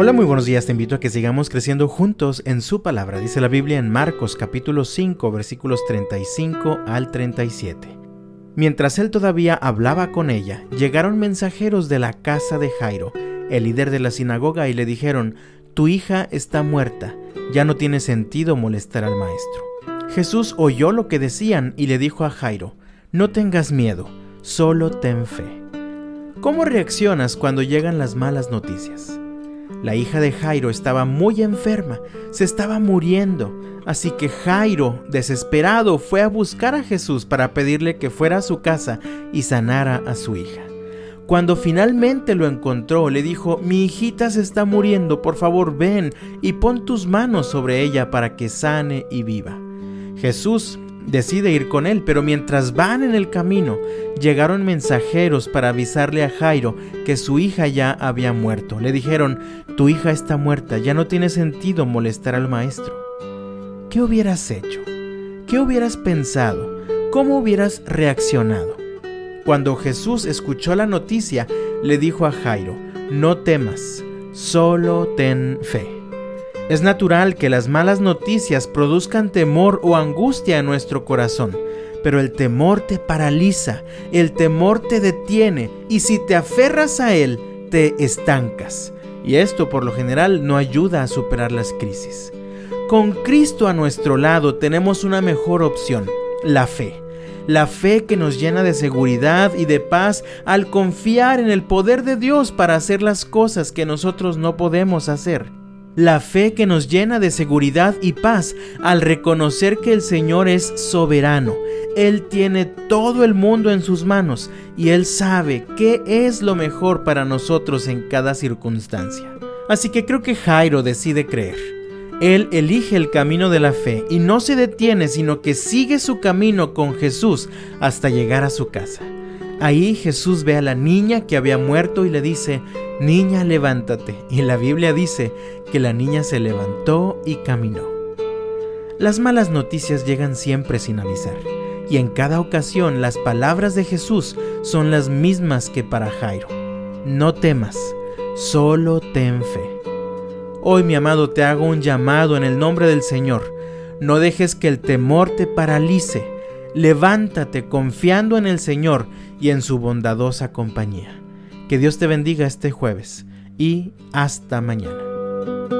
Hola, muy buenos días. Te invito a que sigamos creciendo juntos en su palabra. Dice la Biblia en Marcos capítulo 5 versículos 35 al 37. Mientras él todavía hablaba con ella, llegaron mensajeros de la casa de Jairo, el líder de la sinagoga, y le dijeron, Tu hija está muerta, ya no tiene sentido molestar al maestro. Jesús oyó lo que decían y le dijo a Jairo, No tengas miedo, solo ten fe. ¿Cómo reaccionas cuando llegan las malas noticias? La hija de Jairo estaba muy enferma, se estaba muriendo, así que Jairo, desesperado, fue a buscar a Jesús para pedirle que fuera a su casa y sanara a su hija. Cuando finalmente lo encontró, le dijo, mi hijita se está muriendo, por favor ven y pon tus manos sobre ella para que sane y viva. Jesús decide ir con él, pero mientras van en el camino, llegaron mensajeros para avisarle a Jairo que su hija ya había muerto. Le dijeron, tu hija está muerta, ya no tiene sentido molestar al maestro. ¿Qué hubieras hecho? ¿Qué hubieras pensado? ¿Cómo hubieras reaccionado? Cuando Jesús escuchó la noticia, le dijo a Jairo, no temas, solo ten fe. Es natural que las malas noticias produzcan temor o angustia en nuestro corazón, pero el temor te paraliza, el temor te detiene y si te aferras a él, te estancas. Y esto por lo general no ayuda a superar las crisis. Con Cristo a nuestro lado tenemos una mejor opción, la fe. La fe que nos llena de seguridad y de paz al confiar en el poder de Dios para hacer las cosas que nosotros no podemos hacer la fe que nos llena de seguridad y paz al reconocer que el Señor es soberano. Él tiene todo el mundo en sus manos y Él sabe qué es lo mejor para nosotros en cada circunstancia. Así que creo que Jairo decide creer. Él elige el camino de la fe y no se detiene, sino que sigue su camino con Jesús hasta llegar a su casa. Ahí Jesús ve a la niña que había muerto y le dice, Niña, levántate. Y la Biblia dice que la niña se levantó y caminó. Las malas noticias llegan siempre sin avisar, y en cada ocasión las palabras de Jesús son las mismas que para Jairo. No temas, solo ten fe. Hoy, mi amado, te hago un llamado en el nombre del Señor. No dejes que el temor te paralice. Levántate confiando en el Señor y en su bondadosa compañía. Que Dios te bendiga este jueves y hasta mañana.